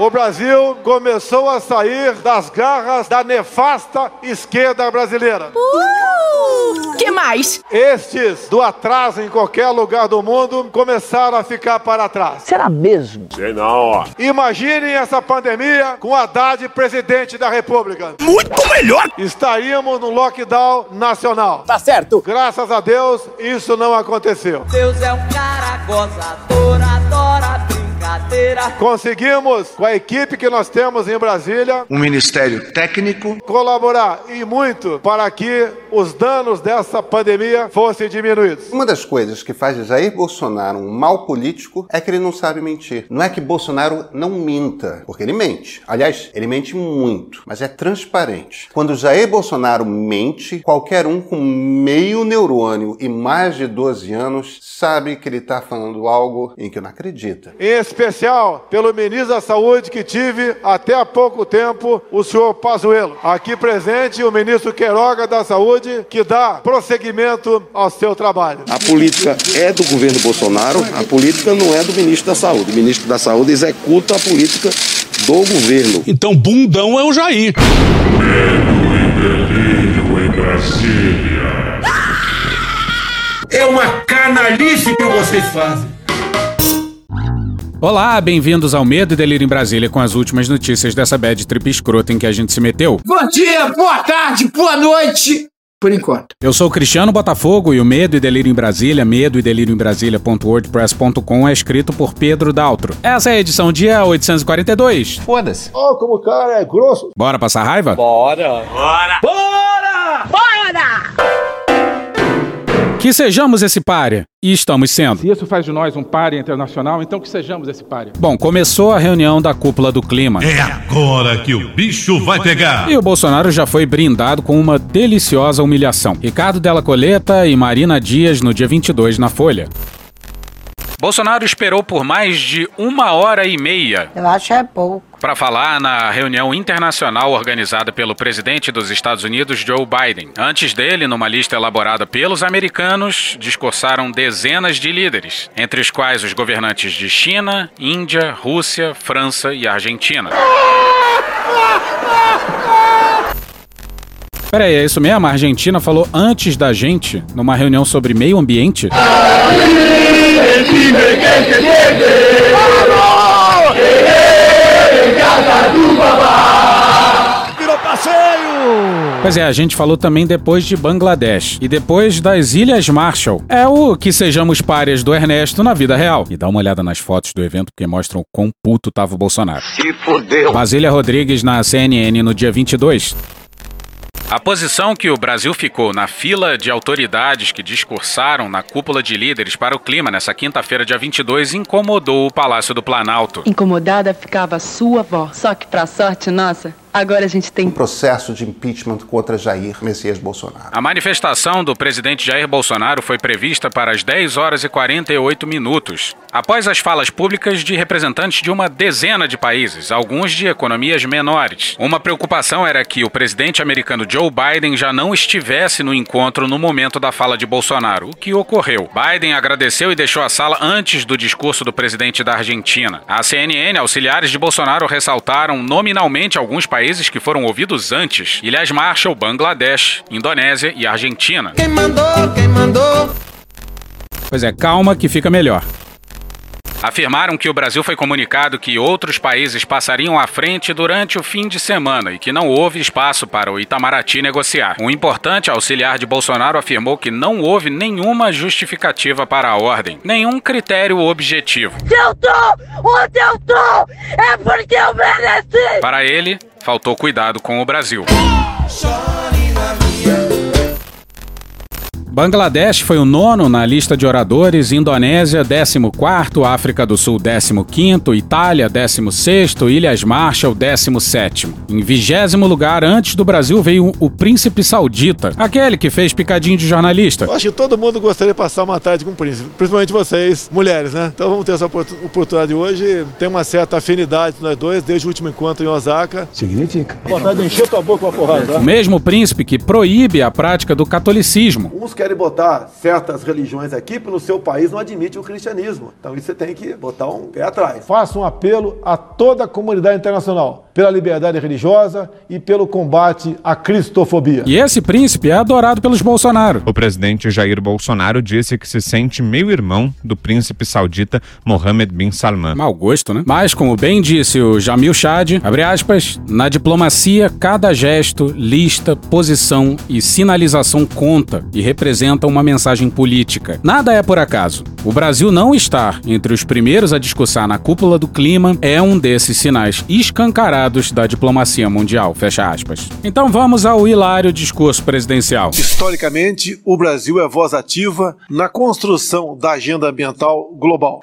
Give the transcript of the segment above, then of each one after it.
o Brasil começou a sair das garras da nefasta esquerda brasileira. Uh, que mais? Estes do atraso em qualquer lugar do mundo começaram a ficar para trás. Será mesmo? Sei não. Imaginem essa pandemia com Haddad presidente da República. Muito melhor! Estaríamos no lockdown nacional. Tá certo. Graças a Deus, isso não aconteceu. Deus é um cara gozador, adora Conseguimos, com a equipe que nós temos em Brasília, um ministério técnico, colaborar e muito para que os danos dessa pandemia fossem diminuídos. Uma das coisas que faz Jair Bolsonaro um mal político é que ele não sabe mentir. Não é que Bolsonaro não minta, porque ele mente. Aliás, ele mente muito, mas é transparente. Quando Jair Bolsonaro mente, qualquer um com meio neurônio e mais de 12 anos sabe que ele está falando algo em que não acredita. Em especial pelo ministro da Saúde que tive até há pouco tempo, o senhor Pazuello. Aqui presente o ministro Queiroga da Saúde, que dá prosseguimento ao seu trabalho. A política é do governo Bolsonaro, a política não é do ministro da Saúde. O ministro da Saúde executa a política do governo. Então, bundão é o Jair. Medo e delírio em Brasília. É uma canalice que vocês fazem. Olá, bem-vindos ao Medo e Delírio em Brasília com as últimas notícias dessa bad trip escrota em que a gente se meteu. Bom dia, boa tarde, boa noite. Por enquanto. Eu sou o Cristiano Botafogo e o Medo e Delírio em Brasília, medo e delírio em Brasília.wordpress.com é escrito por Pedro Daltro. Essa é a edição dia 842. Foda-se. Ó, oh, como o cara é grosso. Bora passar raiva? Bora. Bora. Bora! Bora! Que sejamos esse páreo. E estamos sendo. Se isso faz de nós um páreo internacional, então que sejamos esse páreo. Bom, começou a reunião da cúpula do clima. É agora que o bicho vai pegar. E o Bolsonaro já foi brindado com uma deliciosa humilhação. Ricardo Della Coleta e Marina Dias no dia 22 na Folha. Bolsonaro esperou por mais de uma hora e meia. Eu acho é pouco. Para falar na reunião internacional organizada pelo presidente dos Estados Unidos, Joe Biden. Antes dele, numa lista elaborada pelos americanos, discursaram dezenas de líderes, entre os quais os governantes de China, Índia, Rússia, França e Argentina. Peraí, é isso mesmo? A Argentina falou antes da gente, numa reunião sobre meio ambiente? Virou passeio! Pois é, a gente falou também depois de Bangladesh e depois das Ilhas Marshall. É o que sejamos párias do Ernesto na vida real. E dá uma olhada nas fotos do evento que mostram quão puto tava o Bolsonaro. Se fodeu. Basília Rodrigues na CNN no dia 22. A posição que o Brasil ficou na fila de autoridades que discursaram na cúpula de líderes para o clima nessa quinta-feira, dia 22, incomodou o Palácio do Planalto. Incomodada ficava sua avó. Só que, pra sorte nossa, Agora a gente tem um processo de impeachment contra Jair Messias Bolsonaro. A manifestação do presidente Jair Bolsonaro foi prevista para as 10 horas e 48 minutos, após as falas públicas de representantes de uma dezena de países, alguns de economias menores. Uma preocupação era que o presidente americano Joe Biden já não estivesse no encontro no momento da fala de Bolsonaro, o que ocorreu. Biden agradeceu e deixou a sala antes do discurso do presidente da Argentina. A CNN, auxiliares de Bolsonaro ressaltaram nominalmente alguns países países que foram ouvidos antes: Ilhas Marshall, Bangladesh, Indonésia e Argentina. Quem mandou? Quem mandou? Pois é, calma que fica melhor. Afirmaram que o Brasil foi comunicado que outros países passariam à frente durante o fim de semana e que não houve espaço para o Itamaraty negociar. Um importante auxiliar de Bolsonaro afirmou que não houve nenhuma justificativa para a ordem, nenhum critério objetivo. Se eu tô onde eu tô, é porque eu mereci! Para ele, faltou cuidado com o Brasil. Bangladesh foi o nono na lista de oradores, Indonésia 14, África do Sul 15, Itália 16, Ilhas Marshall 17. Em vigésimo lugar, antes do Brasil, veio o príncipe saudita, aquele que fez picadinho de jornalista. Eu acho que todo mundo gostaria de passar uma tarde com o príncipe, principalmente vocês, mulheres, né? Então vamos ter essa oportunidade hoje. Tem uma certa afinidade nós dois, desde o último encontro em Osaka. Significa. Vontade de encher tua boca com a porrada. O mesmo príncipe que proíbe a prática do catolicismo. Uns querem botar certas religiões aqui, porque no seu país não admite o cristianismo. Então isso você tem que botar um pé atrás. Faço um apelo a toda a comunidade internacional pela liberdade religiosa e pelo combate à cristofobia. E esse príncipe é adorado pelos Bolsonaro. O presidente Jair Bolsonaro disse que se sente meio irmão do príncipe saudita Mohammed bin Salman. Mau gosto, né? Mas, como bem disse o Jamil Chad, abre aspas, na diplomacia, cada gesto, lista, posição e sinalização conta e representa uma mensagem política. Nada é por acaso. O Brasil não estar entre os primeiros a discursar na cúpula do clima é um desses sinais escancarados da diplomacia mundial. Fecha aspas. Então vamos ao hilário discurso presidencial. Historicamente, o Brasil é voz ativa na construção da agenda ambiental global.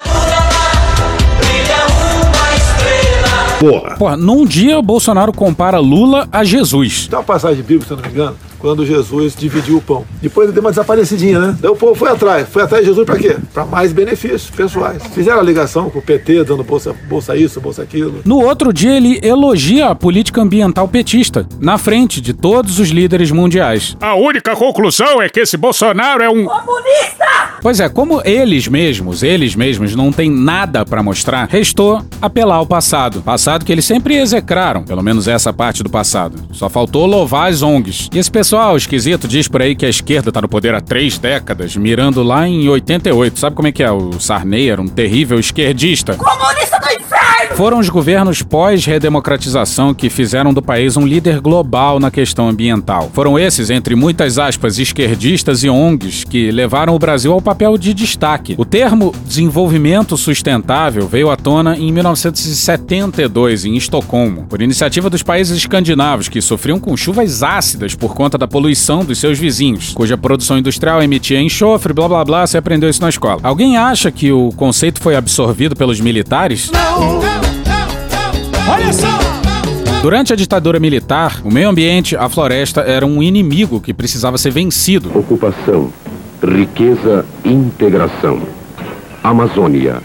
Porra. Porra, num dia Bolsonaro compara Lula a Jesus. Tem uma passagem bíblica, se eu não me engano, quando Jesus dividiu o pão. Depois ele deu uma desaparecidinha, né? Daí o povo foi atrás. Foi atrás de Jesus para quê? Para mais benefícios pessoais. Fizeram a ligação com o PT, dando bolsa, bolsa isso, bolsa aquilo. No outro dia, ele elogia a política ambiental petista, na frente de todos os líderes mundiais. A única conclusão é que esse Bolsonaro é um comunista! Pois é, como eles mesmos, eles mesmos não têm nada para mostrar, restou apelar ao passado. Passado que eles sempre execraram, pelo menos essa parte do passado. Só faltou louvar as ONGs. E esse pessoal esquisito diz por aí que a esquerda tá no poder há três décadas, mirando lá em 88. Sabe como é que é? O Sarney era um terrível esquerdista. Comunista do inferno! Foram os governos pós-redemocratização que fizeram do país um líder global na questão ambiental. Foram esses, entre muitas aspas, esquerdistas e ONGs, que levaram o Brasil ao papel de destaque. O termo desenvolvimento sustentável veio à tona em 1972, em Estocolmo, por iniciativa dos países escandinavos que sofriam com chuvas ácidas por conta da poluição dos seus vizinhos, cuja produção industrial emitia enxofre, blá blá blá, você aprendeu isso na escola. Alguém acha que o conceito foi absorvido pelos militares? Não! Olha só! Durante a ditadura militar, o meio ambiente, a floresta, era um inimigo que precisava ser vencido. Ocupação, riqueza, integração. Amazônia.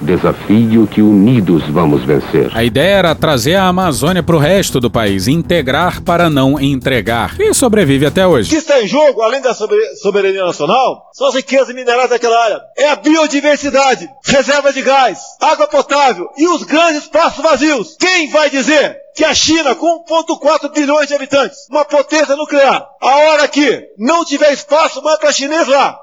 Desafio que unidos vamos vencer. A ideia era trazer a Amazônia para o resto do país, integrar para não entregar. E sobrevive até O hoje. que está em jogo, além da sober- soberania nacional, são as riquezas minerais daquela área. É a biodiversidade, reserva de gás, água potável e os grandes espaços vazios. Quem vai dizer que a China, com 1,4 bilhões de habitantes, uma potência nuclear, a hora que não tiver espaço mais para chinês lá,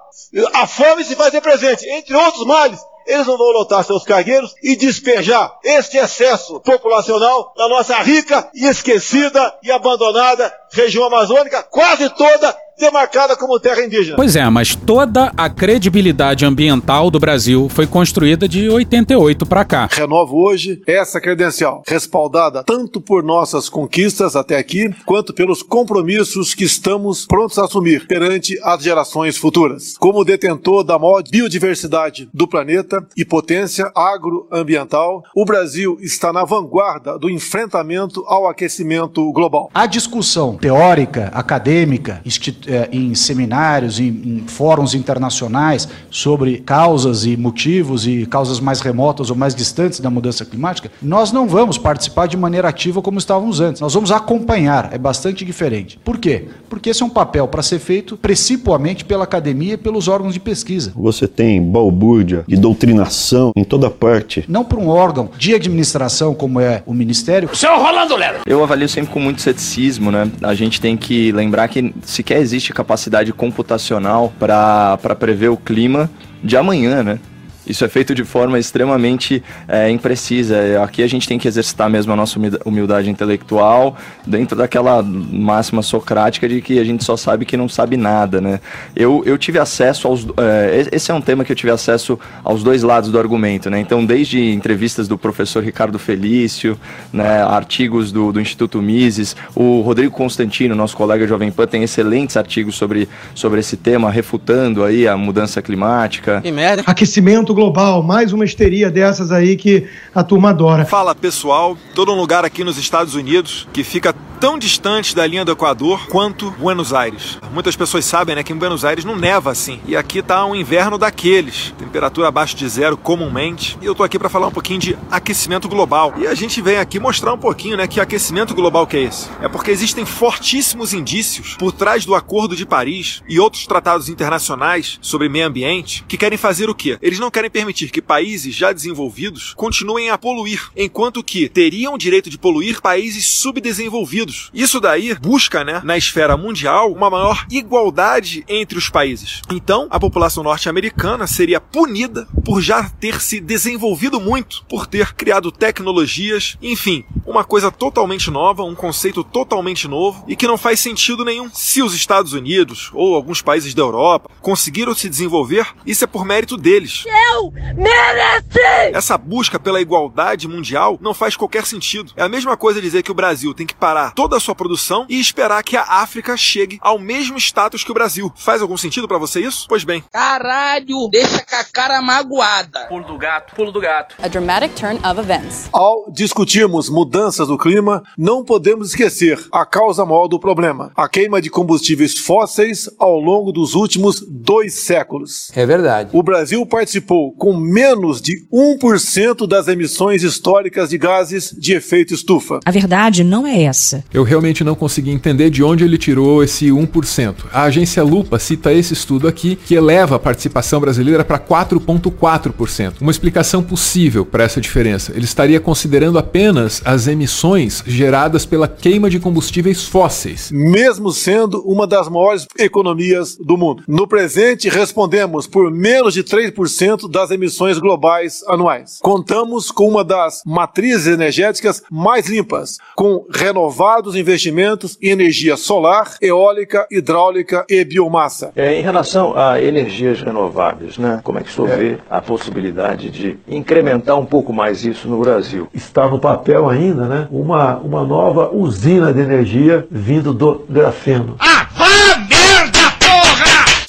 a fome se fazer presente, entre outros males, eles não vão lotar seus cargueiros e despejar este excesso populacional na nossa rica e esquecida e abandonada região amazônica, quase toda demarcada como terra indígena. Pois é, mas toda a credibilidade ambiental do Brasil foi construída de 88 para cá. Renovo hoje essa credencial, respaldada tanto por nossas conquistas até aqui, quanto pelos compromissos que estamos prontos a assumir perante as gerações futuras. Como detentor da maior biodiversidade do planeta e potência agroambiental, o Brasil está na vanguarda do enfrentamento ao aquecimento global. A discussão teórica, acadêmica, insti- eh, em seminários, em, em fóruns internacionais sobre causas e motivos e causas mais remotas ou mais distantes da mudança climática, nós não vamos participar de maneira ativa como estávamos antes. Nós vamos acompanhar, é bastante diferente. Por quê? Porque esse é um papel para ser feito principalmente pela academia e pelos órgãos de pesquisa. Você tem balbúrdia e doutrinação em toda parte. Não por um órgão de administração como é o Ministério. Seu Rolando Lero! Eu avalio sempre com muito ceticismo, né? A gente tem que lembrar que sequer existe capacidade computacional para prever o clima de amanhã, né? Isso é feito de forma extremamente é, imprecisa. Aqui a gente tem que exercitar mesmo a nossa humilda- humildade intelectual dentro daquela máxima socrática de que a gente só sabe que não sabe nada, né? Eu, eu tive acesso aos... é, esse é um tema que eu tive acesso aos dois lados do argumento, né? Então, desde entrevistas do professor Ricardo Felício, né, artigos do, do Instituto Mises, o Rodrigo Constantino, nosso colega Jovem Pan, tem excelentes artigos sobre, sobre esse tema, refutando aí a mudança climática. Que merda. Aquecimento global, mais uma histeria dessas aí que a turma adora. Fala pessoal, tô num lugar aqui nos Estados Unidos que fica tão distantes da linha do Equador quanto Buenos Aires. Muitas pessoas sabem né, que em Buenos Aires não neva assim. E aqui tá um inverno daqueles. Temperatura abaixo de zero comumente. E eu tô aqui para falar um pouquinho de aquecimento global. E a gente vem aqui mostrar um pouquinho né, que aquecimento global que é esse. É porque existem fortíssimos indícios por trás do Acordo de Paris e outros tratados internacionais sobre meio ambiente que querem fazer o quê? Eles não querem permitir que países já desenvolvidos continuem a poluir, enquanto que teriam o direito de poluir países subdesenvolvidos. Isso daí busca, né, na esfera mundial, uma maior igualdade entre os países. Então, a população norte-americana seria punida por já ter se desenvolvido muito, por ter criado tecnologias, enfim, uma coisa totalmente nova, um conceito totalmente novo e que não faz sentido nenhum. Se os Estados Unidos ou alguns países da Europa conseguiram se desenvolver, isso é por mérito deles. Eu mereci! Essa busca pela igualdade mundial não faz qualquer sentido. É a mesma coisa dizer que o Brasil tem que parar toda a sua produção e esperar que a África chegue ao mesmo status que o Brasil. Faz algum sentido para você isso? Pois bem. Caralho, deixa com a cara magoada. Pulo do gato, pulo do gato. A dramatic turn of events. Ao discutirmos mudanças do clima, não podemos esquecer a causa maior do problema: a queima de combustíveis fósseis ao longo dos últimos dois séculos. É verdade. O Brasil participou com menos de 1% das emissões históricas de gases de efeito estufa. A verdade não é essa. Eu realmente não consegui entender de onde ele tirou esse 1%. A agência Lupa cita esse estudo aqui que eleva a participação brasileira para 4,4%. Uma explicação possível para essa diferença. Ele estaria considerando apenas as emissões geradas pela queima de combustíveis fósseis. Mesmo sendo uma das maiores economias do mundo. No presente, respondemos por menos de 3% das emissões globais anuais. Contamos com uma das matrizes energéticas mais limpas, com renovados investimentos em energia solar, eólica, hidráulica e biomassa. É, em relação a energias renováveis, né? Como é que o senhor vê a possibilidade de incrementar um pouco mais isso no Brasil? Está no papel ainda, né? Uma, uma nova usina de energia vindo do grafeno. Ah!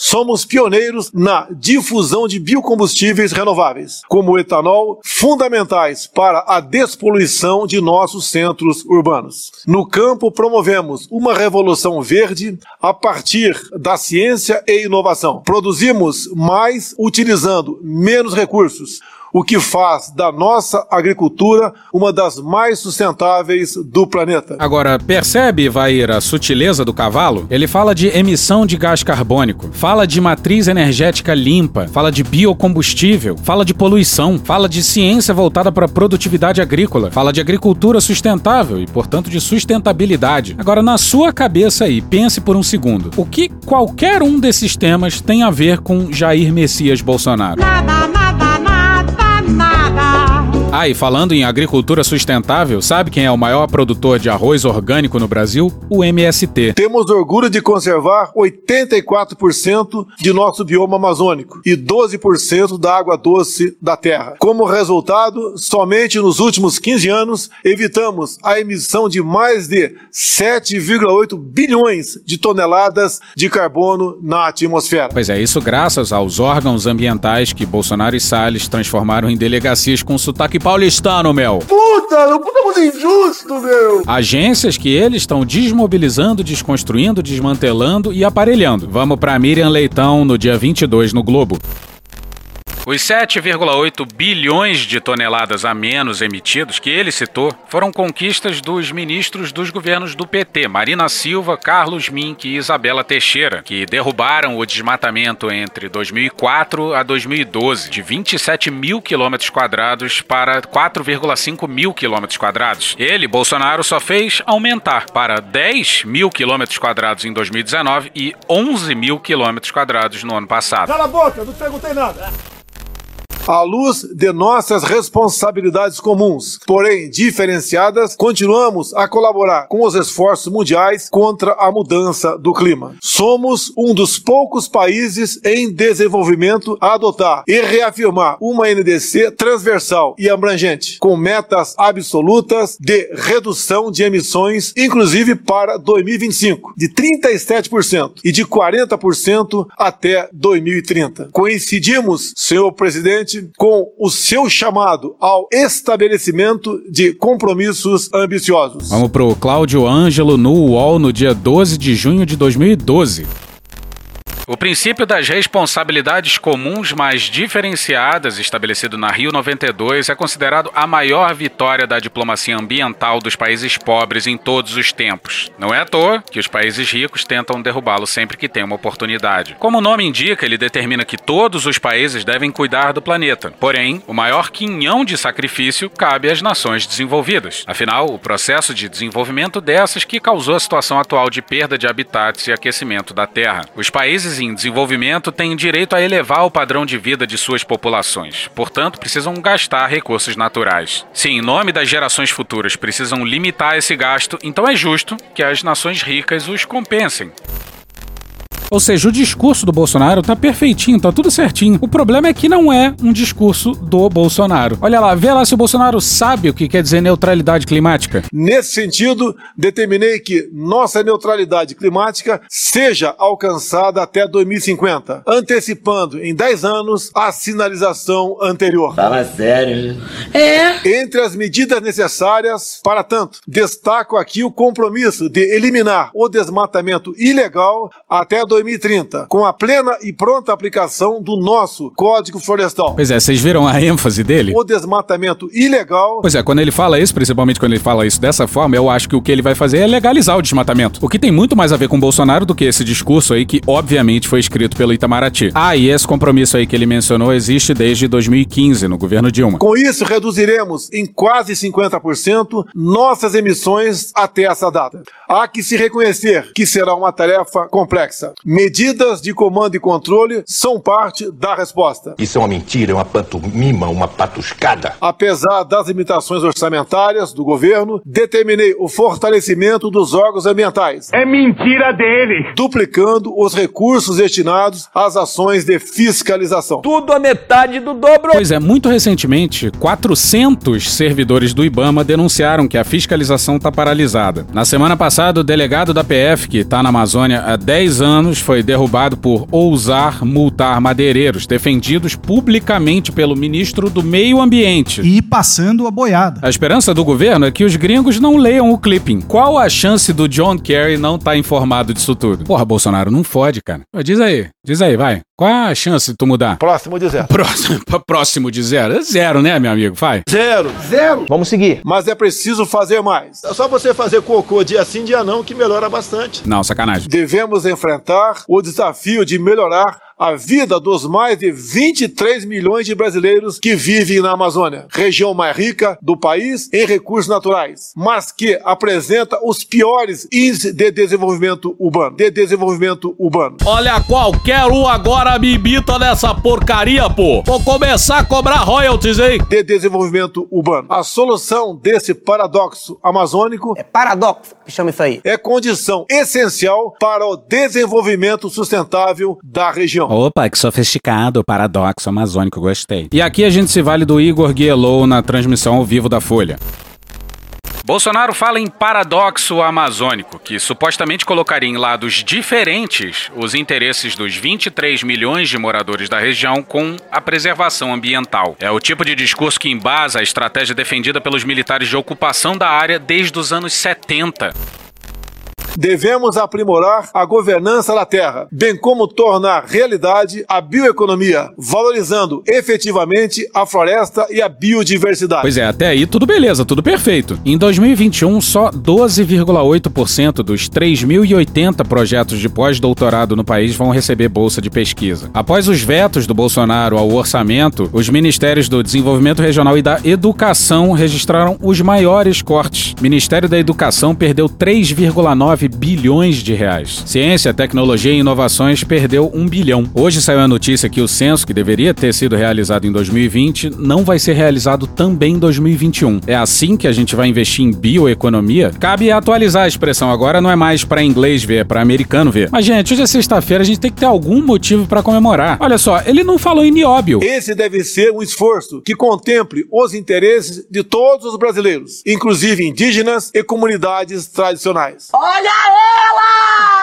Somos pioneiros na difusão de biocombustíveis renováveis, como o etanol, fundamentais para a despoluição de nossos centros urbanos. No campo, promovemos uma revolução verde a partir da ciência e inovação. Produzimos mais utilizando menos recursos, o que faz da nossa agricultura uma das mais sustentáveis do planeta. Agora, percebe, Vair, a sutileza do cavalo? Ele fala de emissão de gás carbônico, fala de matriz energética limpa, fala de biocombustível, fala de poluição, fala de ciência voltada para a produtividade agrícola, fala de agricultura sustentável e, portanto, de sustentabilidade. Agora, na sua cabeça aí, pense por um segundo. O que qualquer um desses temas tem a ver com Jair Messias Bolsonaro? Nada. Ah, e falando em agricultura sustentável, sabe quem é o maior produtor de arroz orgânico no Brasil? O MST. Temos orgulho de conservar 84% de nosso bioma amazônico e 12% da água doce da terra. Como resultado, somente nos últimos 15 anos evitamos a emissão de mais de 7,8 bilhões de toneladas de carbono na atmosfera. Pois é, isso graças aos órgãos ambientais que Bolsonaro e Salles transformaram em delegacias com sotaque paulistano, meu. Puta, não puta muito injusto, meu! Agências que eles estão desmobilizando, desconstruindo, desmantelando e aparelhando. Vamos pra Miriam Leitão no dia 22 no Globo. Os 7,8 bilhões de toneladas a menos emitidos que ele citou foram conquistas dos ministros dos governos do PT, Marina Silva, Carlos Mink e Isabela Teixeira, que derrubaram o desmatamento entre 2004 a 2012 de 27 mil quilômetros quadrados para 4,5 mil quilômetros quadrados. Ele, Bolsonaro, só fez aumentar para 10 mil quilômetros quadrados em 2019 e 11 mil quilômetros quadrados no ano passado. Cala a boca, não perguntei nada. À luz de nossas responsabilidades comuns, porém diferenciadas, continuamos a colaborar com os esforços mundiais contra a mudança do clima. Somos um dos poucos países em desenvolvimento a adotar e reafirmar uma NDC transversal e abrangente, com metas absolutas de redução de emissões, inclusive para 2025, de 37% e de 40% até 2030. Coincidimos, senhor presidente, coerente com o seu chamado ao estabelecimento de compromissos ambiciosos. Vamos pro Cláudio Ângelo no UOL no dia 12 de junho de 2012. O princípio das responsabilidades comuns mais diferenciadas, estabelecido na Rio 92, é considerado a maior vitória da diplomacia ambiental dos países pobres em todos os tempos. Não é à toa que os países ricos tentam derrubá-lo sempre que têm uma oportunidade. Como o nome indica, ele determina que todos os países devem cuidar do planeta. Porém, o maior quinhão de sacrifício cabe às nações desenvolvidas. Afinal, o processo de desenvolvimento dessas que causou a situação atual de perda de habitats e aquecimento da Terra. Os países em desenvolvimento têm direito a elevar o padrão de vida de suas populações, portanto, precisam gastar recursos naturais. Se, em nome das gerações futuras, precisam limitar esse gasto, então é justo que as nações ricas os compensem. Ou seja, o discurso do Bolsonaro tá perfeitinho, tá tudo certinho. O problema é que não é um discurso do Bolsonaro. Olha lá, vê lá se o Bolsonaro sabe o que quer dizer neutralidade climática. Nesse sentido, determinei que nossa neutralidade climática seja alcançada até 2050, antecipando em 10 anos a sinalização anterior. Fala sério. É. Entre as medidas necessárias, para tanto, destaco aqui o compromisso de eliminar o desmatamento ilegal até 2030, com a plena e pronta aplicação do nosso Código Florestal. Pois é, vocês viram a ênfase dele? O desmatamento ilegal. Pois é, quando ele fala isso, principalmente quando ele fala isso dessa forma, eu acho que o que ele vai fazer é legalizar o desmatamento. O que tem muito mais a ver com o Bolsonaro do que esse discurso aí que, obviamente, foi escrito pelo Itamaraty. Ah, e esse compromisso aí que ele mencionou existe desde 2015, no governo Dilma. Com isso, reduziremos em quase 50% nossas emissões até essa data. Há que se reconhecer que será uma tarefa complexa. Medidas de comando e controle são parte da resposta. Isso é uma mentira, é uma pantomima, uma patuscada. Apesar das limitações orçamentárias do governo, determinei o fortalecimento dos órgãos ambientais. É mentira dele! Duplicando os recursos destinados às ações de fiscalização. Tudo a metade do dobro. Pois é, muito recentemente, 400 servidores do IBAMA denunciaram que a fiscalização está paralisada. Na semana passada, o delegado da PF, que está na Amazônia há 10 anos, foi derrubado por ousar multar madeireiros, defendidos publicamente pelo ministro do Meio Ambiente. E passando a boiada. A esperança do governo é que os gringos não leiam o clipping. Qual a chance do John Kerry não estar informado disso tudo? Porra, Bolsonaro, não fode, cara. Diz aí, diz aí, vai. Qual a chance de tu mudar? Próximo de zero. Próximo, próximo de zero? É zero, né, meu amigo? Vai. Zero. Zero. Vamos seguir. Mas é preciso fazer mais. É só você fazer cocô dia sim, dia não, que melhora bastante. Não, sacanagem. Devemos enfrentar o desafio de melhorar a vida dos mais de 23 milhões de brasileiros que vivem na Amazônia, região mais rica do país em recursos naturais, mas que apresenta os piores índices de desenvolvimento urbano, de desenvolvimento urbano. Olha, qualquer um agora me imita nessa porcaria, pô. Vou começar a cobrar royalties, hein? De desenvolvimento urbano. A solução desse paradoxo amazônico É paradoxo, que chama isso aí. é condição essencial para o desenvolvimento sustentável da região. Opa, que sofisticado, paradoxo amazônico, gostei. E aqui a gente se vale do Igor Guielou na transmissão ao vivo da Folha. Bolsonaro fala em paradoxo amazônico, que supostamente colocaria em lados diferentes os interesses dos 23 milhões de moradores da região com a preservação ambiental. É o tipo de discurso que embasa a estratégia defendida pelos militares de ocupação da área desde os anos 70. Devemos aprimorar a governança da terra, bem como tornar realidade a bioeconomia, valorizando efetivamente a floresta e a biodiversidade. Pois é, até aí tudo beleza, tudo perfeito. Em 2021, só 12,8% dos 3.080 projetos de pós-doutorado no país vão receber bolsa de pesquisa. Após os vetos do Bolsonaro ao orçamento, os ministérios do Desenvolvimento Regional e da Educação registraram os maiores cortes. O Ministério da Educação perdeu 3,9 bilhões de reais. Ciência, Tecnologia e Inovações perdeu 1 bilhão. Hoje saiu a notícia que o censo, que deveria ter sido realizado em 2020, não vai ser realizado também em 2021. É assim que a gente vai investir em bioeconomia? Cabe atualizar a expressão agora, não é mais para inglês ver, é para americano ver. Mas, gente, hoje é sexta-feira, a gente tem que ter algum motivo para comemorar. Olha só, ele não falou em nióbio. Esse deve ser um esforço que contemple os interesses de todos os brasileiros, inclusive indígenas e comunidades tradicionais. Olha ela!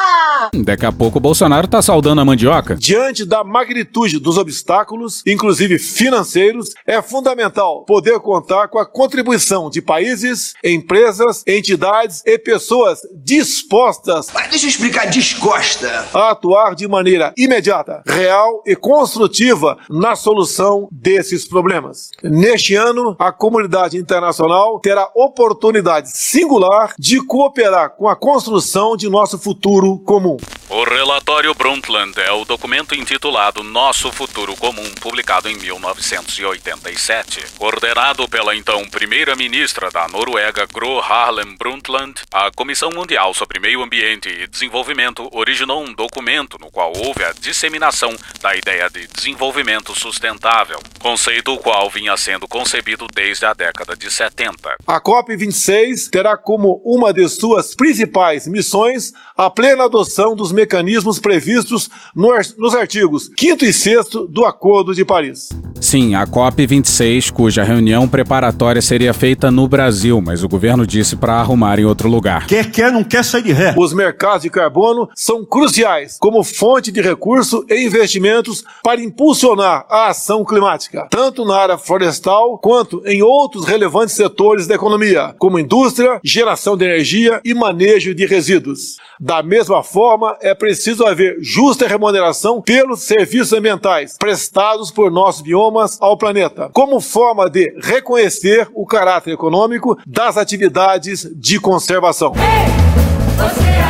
Daqui a pouco o Bolsonaro tá saudando a mandioca. Diante da magnitude dos obstáculos, inclusive financeiros, é fundamental poder contar com a contribuição de países, empresas, entidades e pessoas dispostas. Mas deixa eu explicar, descosta. A atuar de maneira imediata, real e construtiva na solução desses problemas. Neste ano, a comunidade internacional terá oportunidade singular de cooperar com a construção de nosso futuro comum. O relatório Brundtland é o documento intitulado Nosso Futuro Comum, publicado em 1987. Coordenado pela então primeira-ministra da Noruega, Gro Harlem Brundtland, a Comissão Mundial sobre Meio Ambiente e Desenvolvimento originou um documento no qual houve a disseminação da ideia de desenvolvimento sustentável, conceito o qual vinha sendo concebido desde a década de 70. A COP26 terá como uma de suas principais missões a plena adoção dos mecanismos previstos nos artigos 5 e 6 do Acordo de Paris. Sim, a COP26, cuja reunião preparatória seria feita no Brasil, mas o governo disse para arrumar em outro lugar. Quer quer, não quer sair de ré. Os mercados de carbono são cruciais como fonte de recurso e investimentos para impulsionar a ação climática, tanto na área florestal quanto em outros relevantes setores da economia, como indústria, geração de energia e manejo de resíduos. Da mesma forma, é preciso haver justa remuneração pelos serviços ambientais prestados por nossos biomas ao planeta, como forma de reconhecer o caráter econômico das atividades de conservação. Você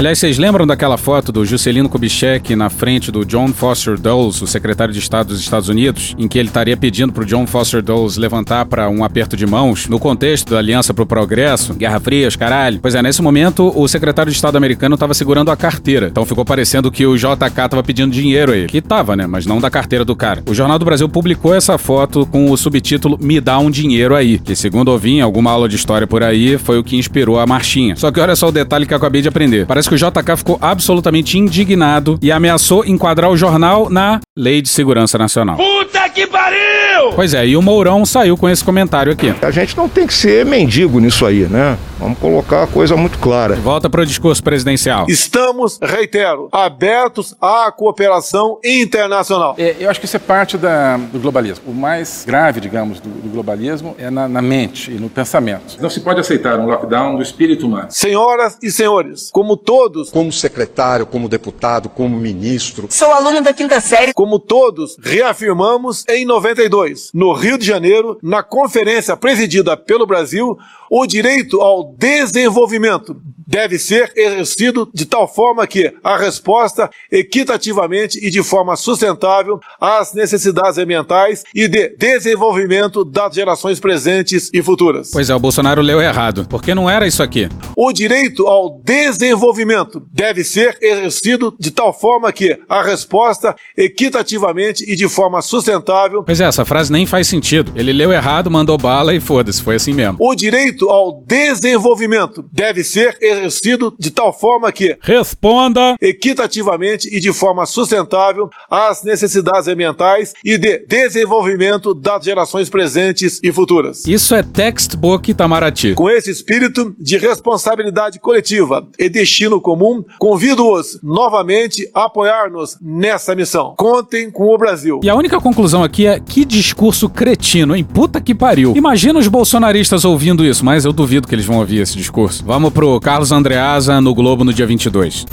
Aliás, vocês lembram daquela foto do Juscelino Kubitschek na frente do John Foster Dulles, o secretário de Estado dos Estados Unidos, em que ele estaria pedindo pro John Foster Dulles levantar para um aperto de mãos, no contexto da Aliança pro Progresso, Guerra Fria, os caralho? Pois é, nesse momento, o secretário de Estado americano estava segurando a carteira. Então ficou parecendo que o JK tava pedindo dinheiro a ele. Que tava, né? Mas não da carteira do cara. O Jornal do Brasil publicou essa foto com o subtítulo Me dá um dinheiro aí, que segundo ouvi em alguma aula de história por aí, foi o que inspirou a marchinha. Só que olha só o detalhe que eu acabei de aprender. Parece que o JK ficou absolutamente indignado e ameaçou enquadrar o jornal na Lei de Segurança Nacional. Puta que pariu! Pois é, e o Mourão saiu com esse comentário aqui. A gente não tem que ser mendigo nisso aí, né? Vamos colocar a coisa muito clara. Volta pro discurso presidencial. Estamos, reitero, abertos à cooperação internacional. É, eu acho que isso é parte da- do globalismo. O mais grave, digamos, do, do globalismo é na, na mente e no pensamento. Não se pode aceitar um lockdown do espírito humano. Senhoras e senhores, como todos, Como secretário, como deputado, como ministro. Sou aluno da quinta série. como todos, reafirmamos em 92, no Rio de Janeiro, na conferência presidida pelo Brasil, o direito ao desenvolvimento deve ser exercido de tal forma que a resposta equitativamente e de forma sustentável às necessidades ambientais e de desenvolvimento das gerações presentes e futuras. Pois é, o Bolsonaro leu errado, porque não era isso aqui. O direito ao desenvolvimento deve ser exercido de tal forma que a resposta equitativamente e de forma sustentável. Pois é, essa frase nem faz sentido. Ele leu errado, mandou bala e foda-se, foi assim mesmo. O direito ao desenvolvimento deve ser exercido de tal forma que responda equitativamente e de forma sustentável às necessidades ambientais e de desenvolvimento das gerações presentes e futuras. Isso é textbook Itamaraty. Com esse espírito de responsabilidade coletiva e destino comum, convido-os novamente a apoiar-nos nessa missão. Contem com o Brasil. E a única conclusão aqui é que discurso cretino, hein? Puta que pariu. Imagina os bolsonaristas ouvindo isso, mas eu duvido que eles vão ouvir esse discurso. Vamos pro Carlos Andreasa no Globo no dia 22.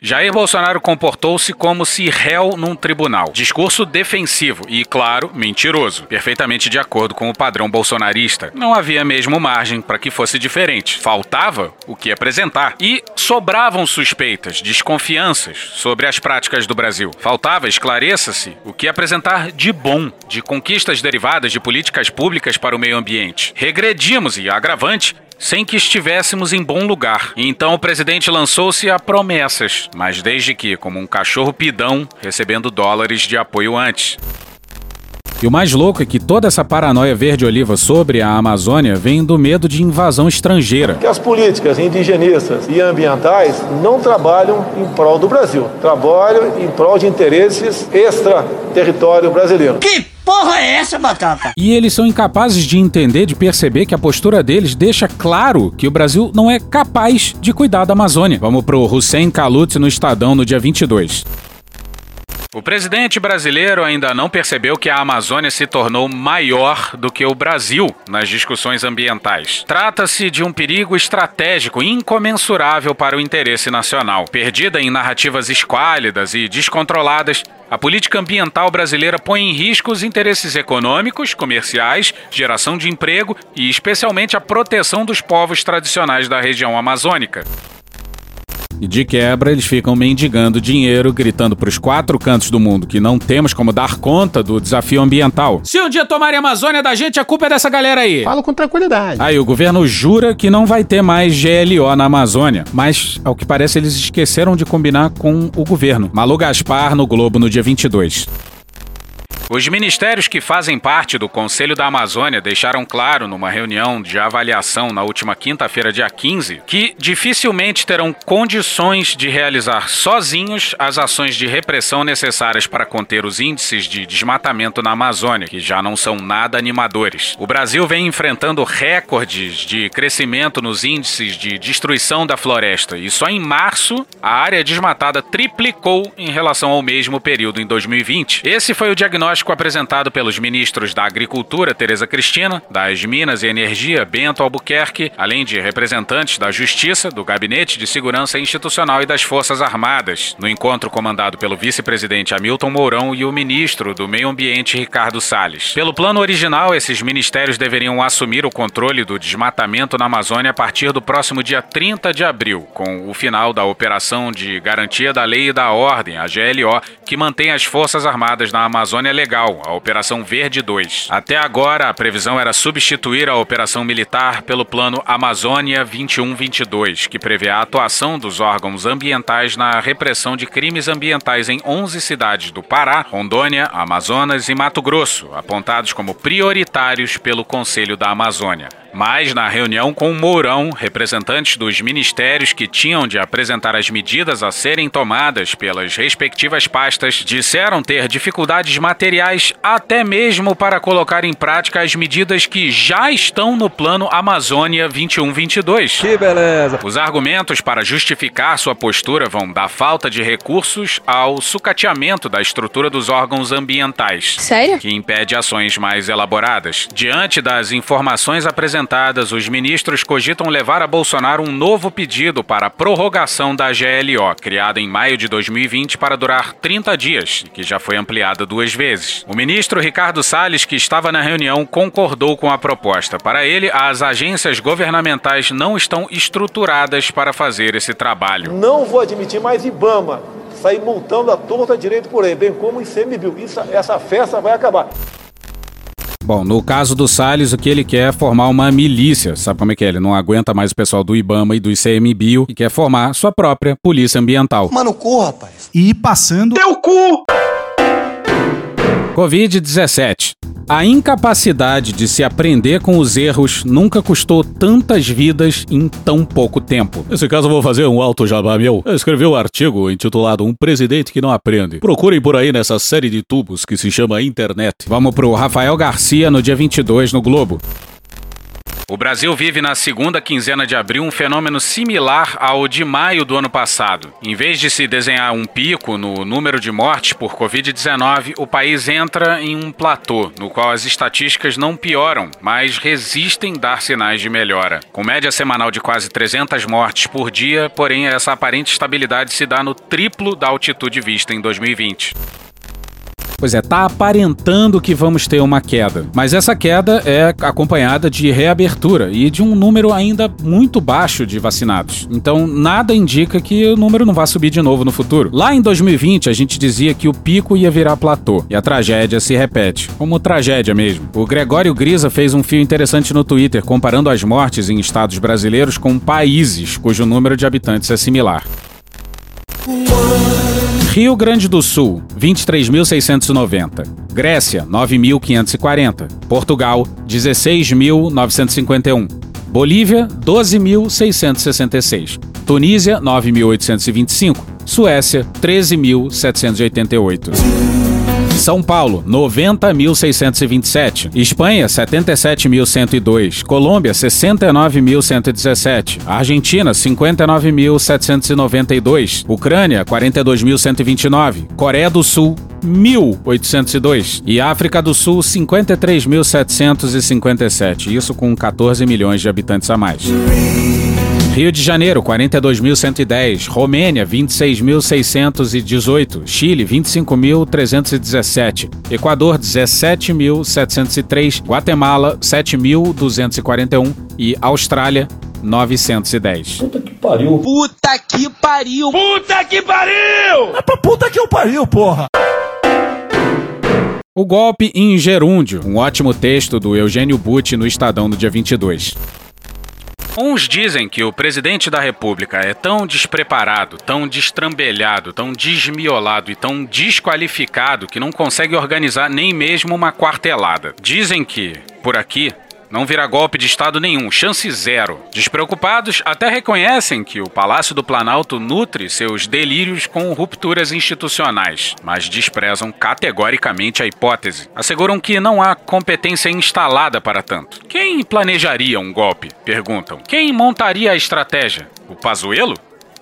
Jair Bolsonaro comportou-se como se réu num tribunal. Discurso defensivo e, claro, mentiroso. Perfeitamente de acordo com o padrão bolsonarista. Não havia mesmo margem para que fosse diferente. Faltava o que apresentar. E sobravam suspeitas, desconfianças sobre as práticas do Brasil. Faltava, esclareça-se, o que apresentar de bom, de conquistas derivadas de políticas públicas para o meio ambiente. Regredimos e, agravante, sem que estivéssemos em bom lugar. Então o presidente lançou-se a promessas, mas desde que, como um cachorro pidão, recebendo dólares de apoio antes. E o mais louco é que toda essa paranoia verde-oliva sobre a Amazônia vem do medo de invasão estrangeira. Que as políticas indigenistas e ambientais não trabalham em prol do Brasil, trabalham em prol de interesses extra-território brasileiro. Que porra é essa, Batata? E eles são incapazes de entender, de perceber que a postura deles deixa claro que o Brasil não é capaz de cuidar da Amazônia. Vamos pro Hussein Kalutz no Estadão no dia 22. O presidente brasileiro ainda não percebeu que a Amazônia se tornou maior do que o Brasil nas discussões ambientais. Trata-se de um perigo estratégico incomensurável para o interesse nacional. Perdida em narrativas esquálidas e descontroladas, a política ambiental brasileira põe em risco os interesses econômicos, comerciais, geração de emprego e, especialmente, a proteção dos povos tradicionais da região amazônica. E de quebra, eles ficam mendigando dinheiro, gritando para os quatro cantos do mundo que não temos como dar conta do desafio ambiental. Se um dia tomarem a Amazônia da gente, a culpa é dessa galera aí. Falo com tranquilidade. Aí o governo jura que não vai ter mais GLO na Amazônia, mas ao que parece eles esqueceram de combinar com o governo. Malu Gaspar no Globo no dia 22. Os ministérios que fazem parte do Conselho da Amazônia deixaram claro numa reunião de avaliação na última quinta-feira, dia 15, que dificilmente terão condições de realizar sozinhos as ações de repressão necessárias para conter os índices de desmatamento na Amazônia, que já não são nada animadores. O Brasil vem enfrentando recordes de crescimento nos índices de destruição da floresta e só em março a área desmatada triplicou em relação ao mesmo período em 2020. Esse foi o diagnóstico apresentado pelos ministros da Agricultura, Tereza Cristina, das Minas e Energia, Bento Albuquerque, além de representantes da Justiça, do Gabinete de Segurança Institucional e das Forças Armadas, no encontro comandado pelo vice-presidente Hamilton Mourão e o ministro do Meio Ambiente, Ricardo Salles. Pelo plano original, esses ministérios deveriam assumir o controle do desmatamento na Amazônia a partir do próximo dia 30 de abril, com o final da Operação de Garantia da Lei e da Ordem, a GLO, que mantém as Forças Armadas na Amazônia legal, a Operação Verde 2. Até agora, a previsão era substituir a Operação Militar pelo Plano Amazônia 21-22, que prevê a atuação dos órgãos ambientais na repressão de crimes ambientais em 11 cidades do Pará, Rondônia, Amazonas e Mato Grosso, apontados como prioritários pelo Conselho da Amazônia. Mas na reunião com Mourão, representantes dos ministérios que tinham de apresentar as medidas a serem tomadas pelas respectivas pastas disseram ter dificuldades materiais até mesmo para colocar em prática as medidas que já estão no plano Amazônia 21-22. Que beleza! Os argumentos para justificar sua postura vão da falta de recursos ao sucateamento da estrutura dos órgãos ambientais. Sério? Que impede ações mais elaboradas. Diante das informações apresentadas, os ministros cogitam levar a Bolsonaro um novo pedido para a prorrogação da GLO, criada em maio de 2020 para durar 30 dias, que já foi ampliada duas vezes. O ministro Ricardo Salles, que estava na reunião, concordou com a proposta. Para ele, as agências governamentais não estão estruturadas para fazer esse trabalho. Não vou admitir mais IBAMA sair montando a torta direito por aí, bem como o ICMBio. Isso, essa festa vai acabar. Bom, no caso do Salles, o que ele quer é formar uma milícia. Sabe como é que é? Ele não aguenta mais o pessoal do IBAMA e do ICMBio e quer formar sua própria polícia ambiental. Mano, cu, rapaz. E passando. Teu cu! Covid-17. A incapacidade de se aprender com os erros nunca custou tantas vidas em tão pouco tempo. Nesse caso, eu vou fazer um alto jabá meu. Eu escrevi um artigo intitulado Um Presidente que Não Aprende. Procurem por aí nessa série de tubos que se chama Internet. Vamos pro Rafael Garcia no dia 22 no Globo. O Brasil vive na segunda quinzena de abril um fenômeno similar ao de maio do ano passado. Em vez de se desenhar um pico no número de mortes por Covid-19, o país entra em um platô, no qual as estatísticas não pioram, mas resistem dar sinais de melhora. Com média semanal de quase 300 mortes por dia, porém essa aparente estabilidade se dá no triplo da altitude vista em 2020. Pois é, tá aparentando que vamos ter uma queda, mas essa queda é acompanhada de reabertura e de um número ainda muito baixo de vacinados. Então, nada indica que o número não vai subir de novo no futuro. Lá em 2020, a gente dizia que o pico ia virar platô e a tragédia se repete, como tragédia mesmo. O Gregório Grisa fez um fio interessante no Twitter comparando as mortes em estados brasileiros com países cujo número de habitantes é similar. Rio Grande do Sul, 23.690. Grécia, 9.540. Portugal, 16.951. Bolívia, 12.666. Tunísia, 9.825. Suécia, 13.788. São Paulo, 90.627. Espanha, 77.102. Colômbia, 69.117. Argentina, 59.792. Ucrânia, 42.129. Coreia do Sul, 1.802. E África do Sul, 53.757. Isso com 14 milhões de habitantes a mais. Rio de Janeiro, 42.110. Romênia, 26.618. Chile, 25.317. Equador, 17.703. Guatemala, 7.241. E Austrália, 910. Puta que pariu. Puta que pariu! Puta que pariu! É pra puta que eu pariu, porra! O golpe em gerúndio, um ótimo texto do Eugênio Butti no Estadão no dia 22. Uns dizem que o presidente da República é tão despreparado, tão destrambelhado, tão desmiolado e tão desqualificado que não consegue organizar nem mesmo uma quartelada. Dizem que, por aqui, não virá golpe de Estado nenhum, chance zero. Despreocupados, até reconhecem que o Palácio do Planalto nutre seus delírios com rupturas institucionais, mas desprezam categoricamente a hipótese. Asseguram que não há competência instalada para tanto. Quem planejaria um golpe? Perguntam. Quem montaria a estratégia? O Pazuello?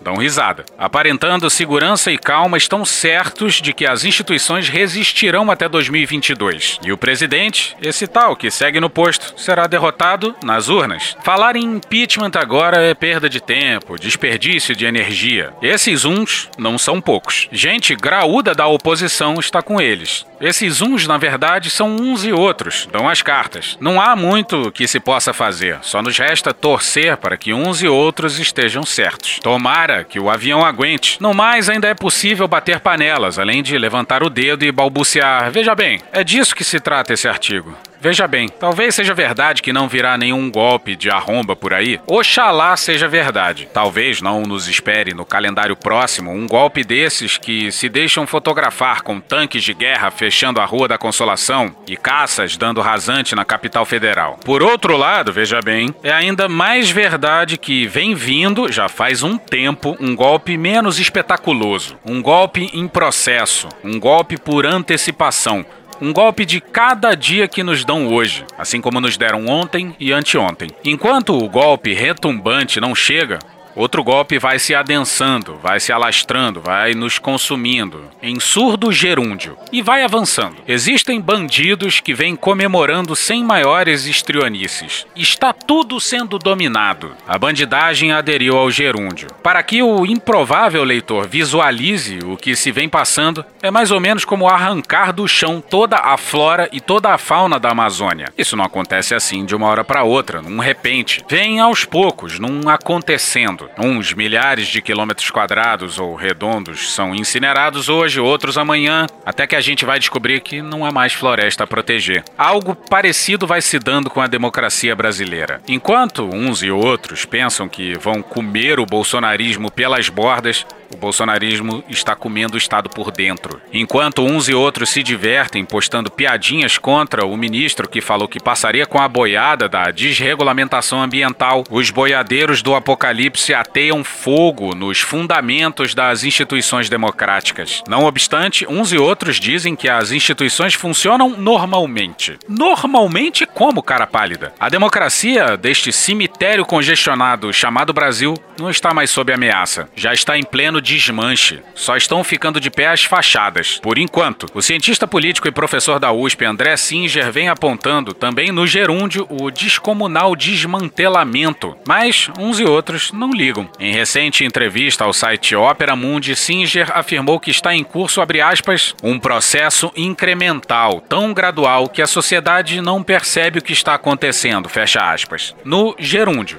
Dão risada. Aparentando segurança e calma, estão certos de que as instituições resistirão até 2022. E o presidente, esse tal que segue no posto, será derrotado nas urnas. Falar em impeachment agora é perda de tempo, desperdício de energia. Esses uns não são poucos. Gente graúda da oposição está com eles. Esses uns, na verdade, são uns e outros, dão as cartas. Não há muito que se possa fazer, só nos resta torcer para que uns e outros estejam certos. Tomara que o avião aguente. No mais, ainda é possível bater panelas, além de levantar o dedo e balbuciar. Veja bem, é disso que se trata esse artigo. Veja bem, talvez seja verdade que não virá nenhum golpe de arromba por aí. Oxalá seja verdade. Talvez não nos espere no calendário próximo um golpe desses que se deixam fotografar com tanques de guerra fechando a Rua da Consolação e caças dando rasante na capital federal. Por outro lado, veja bem, é ainda mais verdade que vem vindo, já faz um tempo, um golpe menos espetaculoso. Um golpe em processo. Um golpe por antecipação um golpe de cada dia que nos dão hoje, assim como nos deram ontem e anteontem. Enquanto o golpe retumbante não chega, Outro golpe vai se adensando, vai se alastrando, vai nos consumindo, em surdo gerúndio, e vai avançando. Existem bandidos que vêm comemorando sem maiores estrionices. Está tudo sendo dominado. A bandidagem aderiu ao gerúndio. Para que o improvável leitor visualize o que se vem passando, é mais ou menos como arrancar do chão toda a flora e toda a fauna da Amazônia. Isso não acontece assim de uma hora para outra, num repente. Vem aos poucos, num acontecendo. Uns milhares de quilômetros quadrados ou redondos são incinerados hoje, outros amanhã, até que a gente vai descobrir que não há mais floresta a proteger. Algo parecido vai se dando com a democracia brasileira. Enquanto uns e outros pensam que vão comer o bolsonarismo pelas bordas, o bolsonarismo está comendo o Estado por dentro. Enquanto uns e outros se divertem postando piadinhas contra o ministro que falou que passaria com a boiada da desregulamentação ambiental, os boiadeiros do apocalipse ateiam fogo nos fundamentos das instituições democráticas. Não obstante, uns e outros dizem que as instituições funcionam normalmente. Normalmente como, cara pálida? A democracia deste cemitério congestionado chamado Brasil não está mais sob ameaça. Já está em pleno desmanche. Só estão ficando de pé as fachadas. Por enquanto, o cientista político e professor da USP André Singer vem apontando também no gerúndio o descomunal desmantelamento. Mas uns e outros não ligam. Em recente entrevista ao site Opera Mundi, Singer afirmou que está em curso, aspas, um processo incremental, tão gradual que a sociedade não percebe o que está acontecendo, fecha aspas. No gerúndio.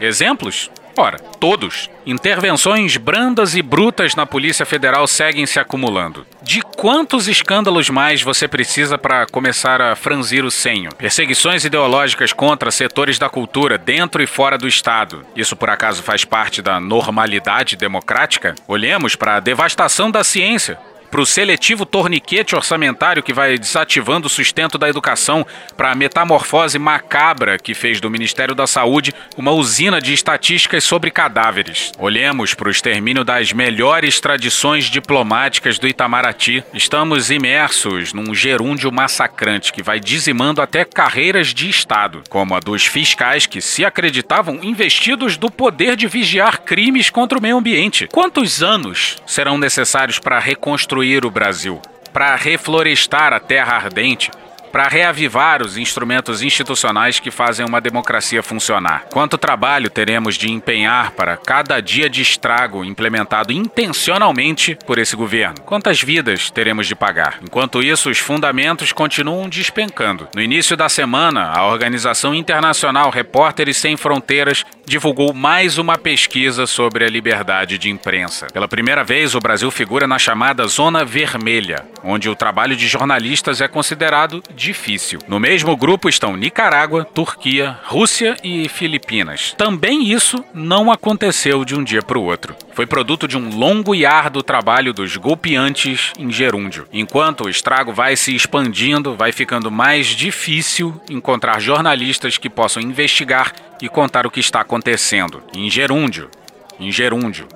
Exemplos? Ora, todos. Intervenções brandas e brutas na Polícia Federal seguem se acumulando. De quantos escândalos mais você precisa para começar a franzir o senho? Perseguições ideológicas contra setores da cultura dentro e fora do Estado. Isso por acaso faz parte da normalidade democrática? Olhemos para a devastação da ciência pro seletivo torniquete orçamentário que vai desativando o sustento da educação para a metamorfose macabra que fez do Ministério da Saúde uma usina de estatísticas sobre cadáveres. Olhemos para o extermínio das melhores tradições diplomáticas do Itamaraty. Estamos imersos num gerúndio massacrante que vai dizimando até carreiras de Estado, como a dos fiscais que se acreditavam investidos do poder de vigiar crimes contra o meio ambiente. Quantos anos serão necessários para reconstruir o Brasil? Para reflorestar a terra ardente? Para reavivar os instrumentos institucionais que fazem uma democracia funcionar. Quanto trabalho teremos de empenhar para cada dia de estrago implementado intencionalmente por esse governo? Quantas vidas teremos de pagar? Enquanto isso, os fundamentos continuam despencando. No início da semana, a Organização Internacional Repórteres Sem Fronteiras divulgou mais uma pesquisa sobre a liberdade de imprensa. Pela primeira vez, o Brasil figura na chamada Zona Vermelha, onde o trabalho de jornalistas é considerado difícil. No mesmo grupo estão Nicarágua, Turquia, Rússia e Filipinas. Também isso não aconteceu de um dia para o outro. Foi produto de um longo e árduo trabalho dos golpeantes em gerúndio. Enquanto o estrago vai se expandindo, vai ficando mais difícil encontrar jornalistas que possam investigar e contar o que está acontecendo. Em gerúndio, em gerúndio,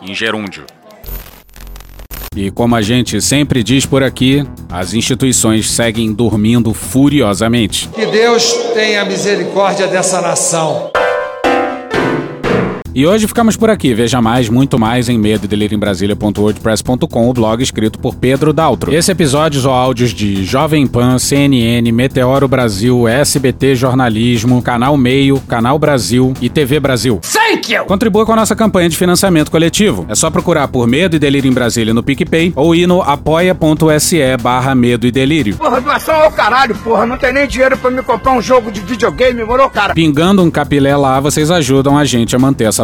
em gerúndio. E como a gente sempre diz por aqui, as instituições seguem dormindo furiosamente. Que Deus tenha misericórdia dessa nação. E hoje ficamos por aqui. Veja mais, muito mais em medo em Brasília.wordpress.com, o blog escrito por Pedro Daltro. Esse episódio ou áudios de Jovem Pan, CNN, Meteoro Brasil, SBT Jornalismo, Canal Meio, Canal Brasil e TV Brasil. Thank you! Contribua com a nossa campanha de financiamento coletivo. É só procurar por Medo e Delírio em Brasília no PicPay ou ir no apoia.se barra Medo e Delírio. Porra, doação ao caralho, porra. Não tem nem dinheiro pra me comprar um jogo de videogame, morou, cara? Pingando um capilé lá, vocês ajudam a gente a manter essa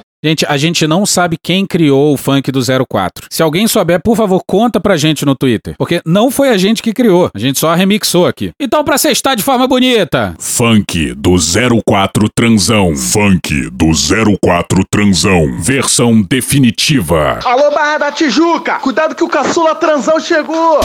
Gente, a gente não sabe quem criou o funk do 04. Se alguém souber, por favor, conta pra gente no Twitter. Porque não foi a gente que criou, a gente só remixou aqui. Então, pra sextar de forma bonita. Funk do 04 Transão. Funk do 04 Transão. Versão definitiva. Alô, Barra da Tijuca! Cuidado que o caçula transão chegou!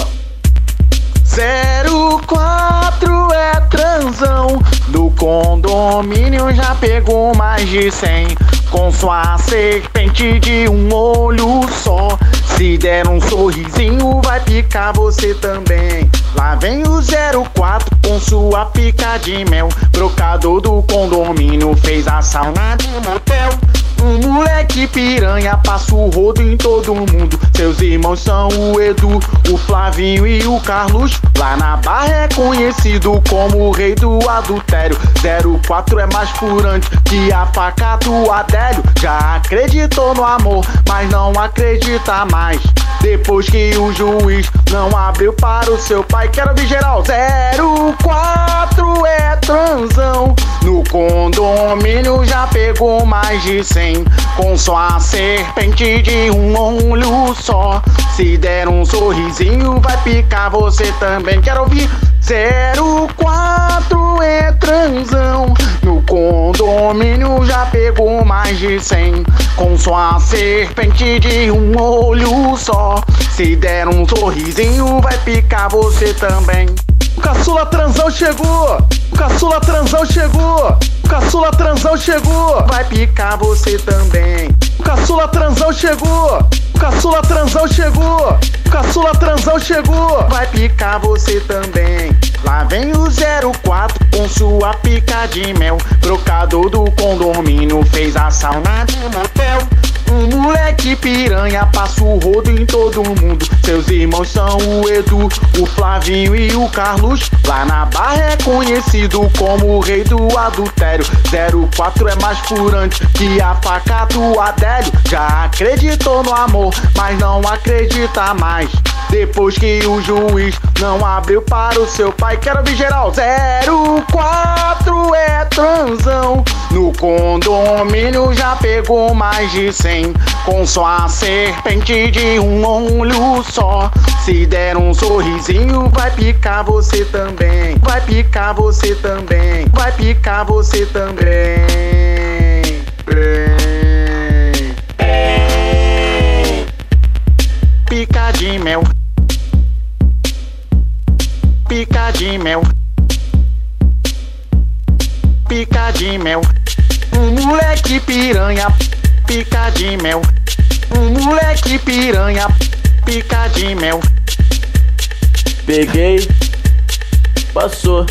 04 é transão Do condomínio já pegou mais de 100 Com sua serpente de um olho só. Se der um sorrisinho vai picar você também. Lá vem o 04 com sua pica de mel. Brocador do condomínio fez a sauna de motel um moleque piranha passa o rodo em todo mundo. Seus irmãos são o Edu, o Flavinho e o Carlos. Lá na barra é conhecido como o rei do adultério. 04 é mais furante que a faca do Adélio. Já acreditou no amor, mas não acredita mais. Depois que o juiz não abriu para o seu pai, quero ver geral. 04 é transão. No condomínio já pegou mais de 100 Com sua serpente de um olho só. Se der um sorrisinho vai picar você também. Quero ouvir. 04 é transão. No condomínio já pegou mais de 100 Com sua serpente de um olho só. Se der um sorrisinho vai picar você também o caçula transão chegou! O caçula transão chegou! O caçula transão chegou! Vai picar você também! O caçula transão chegou! O caçula transão chegou! O caçula transão chegou! Vai picar você também! Lá vem o 04 com sua pica de mel. Brocador do condomínio fez a sauna de motel. Um moleque piranha passa o rodo em todo mundo. Seus irmãos são o Edu, o Flavinho e o Carlos. Lá na barra é conhecido como o rei do adultério. 04 é mais furante que a faca do Adélio. Já acreditou no amor, mas não acredita mais. Depois que o juiz não abriu para o seu pai, quero ver geral. 04 é transão. No condomínio já pegou mais de 100. Com sua serpente de um olho só. Se der um sorrisinho, vai picar você também. Vai picar você também. Vai picar você também. Pica de mel. Pica de mel. Pica de mel. Um moleque piranha. Pica de mel. Um moleque piranha. Pica de mel. Peguei, passou.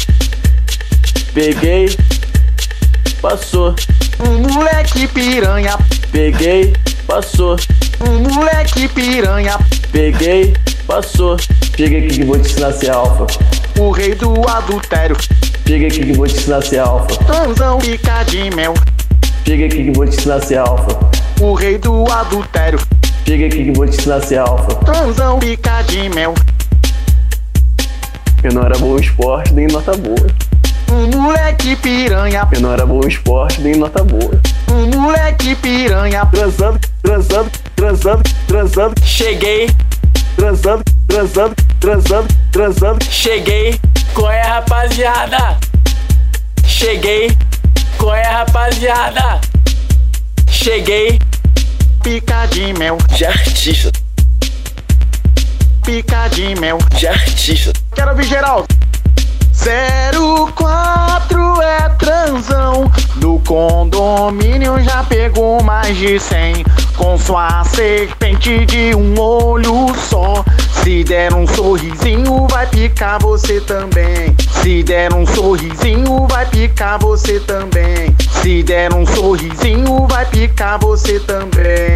Peguei, passou. Um moleque piranha. Peguei, passou. Um moleque piranha. Peguei, passou. Chega aqui que vou te ensinar a ser alfa. O rei do adultério. Chega aqui que vou te ensinar a ser alfa. Transão pica de mel. Chega aqui que vou te ensinar a ser alfa. O rei do adultério. Chega aqui que vou te ensinar a ser alfa. Transão pica de mel. Eu não era bom esporte, nem nota boa. Um moleque piranha. Eu não era bom esporte, nem nota boa. Um moleque piranha. Transando, transando, transando, transando. Cheguei. Transando, transando, transando, transando. Cheguei. Qual é, rapaziada? Cheguei. Qual é, rapaziada? Cheguei. Pica de mel. De artista. Pica de mel. De artista. Quero ver geral. 04 é transão. No condomínio já pegou mais de 100. Com sua serpente de um olho só. Se der um sorrisinho, vai picar você também. Se der um sorrisinho, vai picar você também. Se der um sorrisinho, vai picar você também.